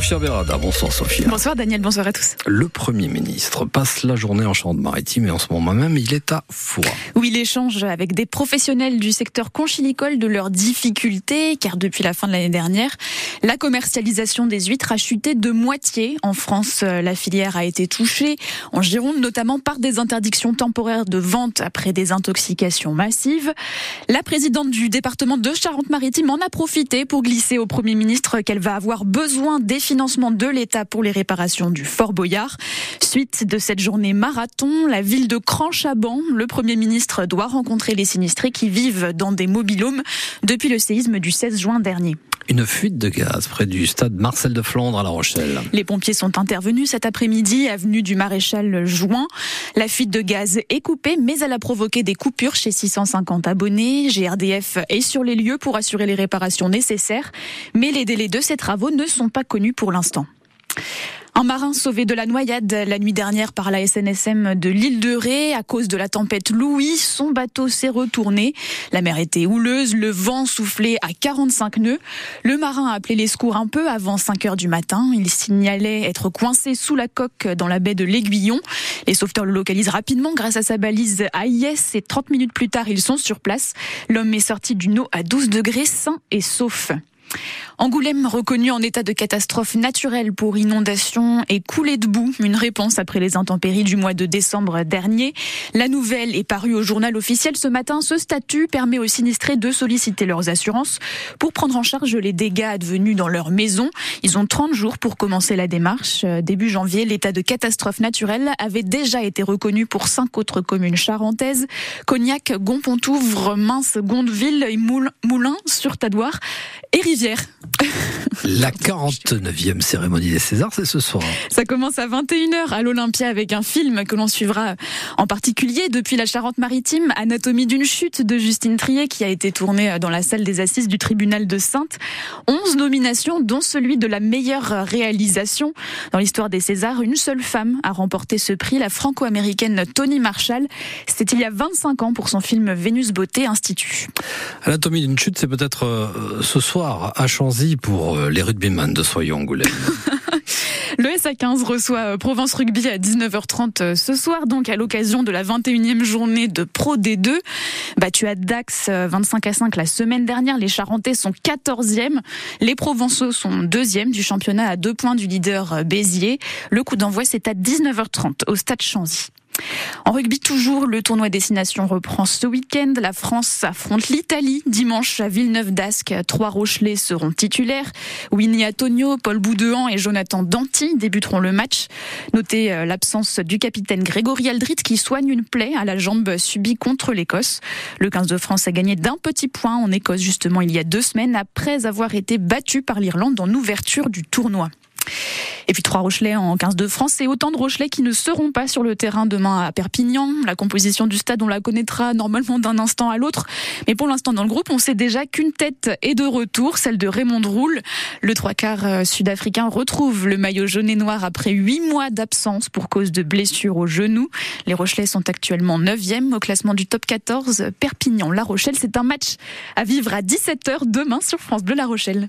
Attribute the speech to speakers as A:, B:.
A: Sophia Berada. Bonsoir Sophia.
B: Bonsoir Daniel, bonsoir à tous.
A: Le Premier ministre passe la journée en Charente-Maritime et en ce moment même, il est à Foix.
B: Oui, il échange avec des professionnels du secteur conchilicole de leurs difficultés, car depuis la fin de l'année dernière, la commercialisation des huîtres a chuté de moitié. En France, la filière a été touchée, en Gironde notamment par des interdictions temporaires de vente après des intoxications massives. La présidente du département de Charente-Maritime en a profité pour glisser au Premier ministre qu'elle va avoir besoin des financements de l'État pour les réparations du Fort Boyard. Suite de cette journée marathon, la ville de Cranchaban, le Premier ministre doit rencontrer les sinistrés qui vivent dans des mobilhomes depuis le séisme du 16 juin dernier
A: une fuite de gaz près du stade Marcel de Flandre à La Rochelle.
B: Les pompiers sont intervenus cet après-midi, avenue du Maréchal Juin. La fuite de gaz est coupée, mais elle a provoqué des coupures chez 650 abonnés. GRDF est sur les lieux pour assurer les réparations nécessaires, mais les délais de ces travaux ne sont pas connus pour l'instant. Un marin sauvé de la noyade la nuit dernière par la SNSM de l'île de Ré à cause de la tempête Louis. Son bateau s'est retourné. La mer était houleuse, le vent soufflait à 45 nœuds. Le marin a appelé les secours un peu avant 5 heures du matin. Il signalait être coincé sous la coque dans la baie de l'Aiguillon. Les sauveteurs le localisent rapidement grâce à sa balise AIS et 30 minutes plus tard, ils sont sur place. L'homme est sorti d'une eau à 12 degrés, sain et sauf. Angoulême reconnu en état de catastrophe naturelle pour inondation et coulée de boue, une réponse après les intempéries du mois de décembre dernier. La nouvelle est parue au journal officiel ce matin. Ce statut permet aux sinistrés de solliciter leurs assurances pour prendre en charge les dégâts advenus dans leur maison. Ils ont 30 jours pour commencer la démarche. Début janvier, l'état de catastrophe naturelle avait déjà été reconnu pour cinq autres communes charentaises. Cognac, Gonpontouvre, Mince, Gondeville, Moulins sur Tadoire et.
A: La 49e cérémonie des Césars, c'est ce soir.
B: Ça commence à 21h à l'Olympia avec un film que l'on suivra en particulier depuis la Charente-Maritime, Anatomie d'une chute de Justine Trier qui a été tournée dans la salle des assises du tribunal de Sainte. 11 nominations dont celui de la meilleure réalisation. Dans l'histoire des Césars, une seule femme a remporté ce prix, la franco-américaine Toni Marshall. C'était il y a 25 ans pour son film Vénus Beauté Institut.
A: Anatomie d'une chute, c'est peut-être euh, ce soir à Chanzy pour euh, les rugbyman de Soyons Angoulême.
B: Le SA15 reçoit euh, Provence Rugby à 19h30 euh, ce soir, donc à l'occasion de la 21e journée de Pro D2. Battu à Dax 25 à 5 la semaine dernière, les Charentais sont 14e. Les Provençaux sont 2e du championnat à deux points du leader Béziers. Le coup d'envoi, c'est à 19h30 au stade Chanzy. En rugby toujours, le tournoi destination reprend ce week-end. La France affronte l'Italie dimanche à Villeneuve d'Ascq. Trois Rochelais seront titulaires. Winnie Antonio, Paul Boudouan et Jonathan Danty débuteront le match. Notez euh, l'absence du capitaine Grégory Aldrit qui soigne une plaie à la jambe subie contre l'Écosse. Le 15 de France a gagné d'un petit point en Écosse justement il y a deux semaines après avoir été battu par l'Irlande en ouverture du tournoi. Et puis trois Rochelais en 15 de France et autant de Rochelais qui ne seront pas sur le terrain demain à Perpignan. La composition du stade, on la connaîtra normalement d'un instant à l'autre. Mais pour l'instant, dans le groupe, on sait déjà qu'une tête est de retour, celle de Raymond Roule. Le trois quarts euh, sud-africain retrouve le maillot jaune et noir après huit mois d'absence pour cause de blessure au genou. Les Rochelais sont actuellement 9e au classement du top 14. Perpignan-La Rochelle, c'est un match à vivre à 17h demain sur France Bleu La Rochelle.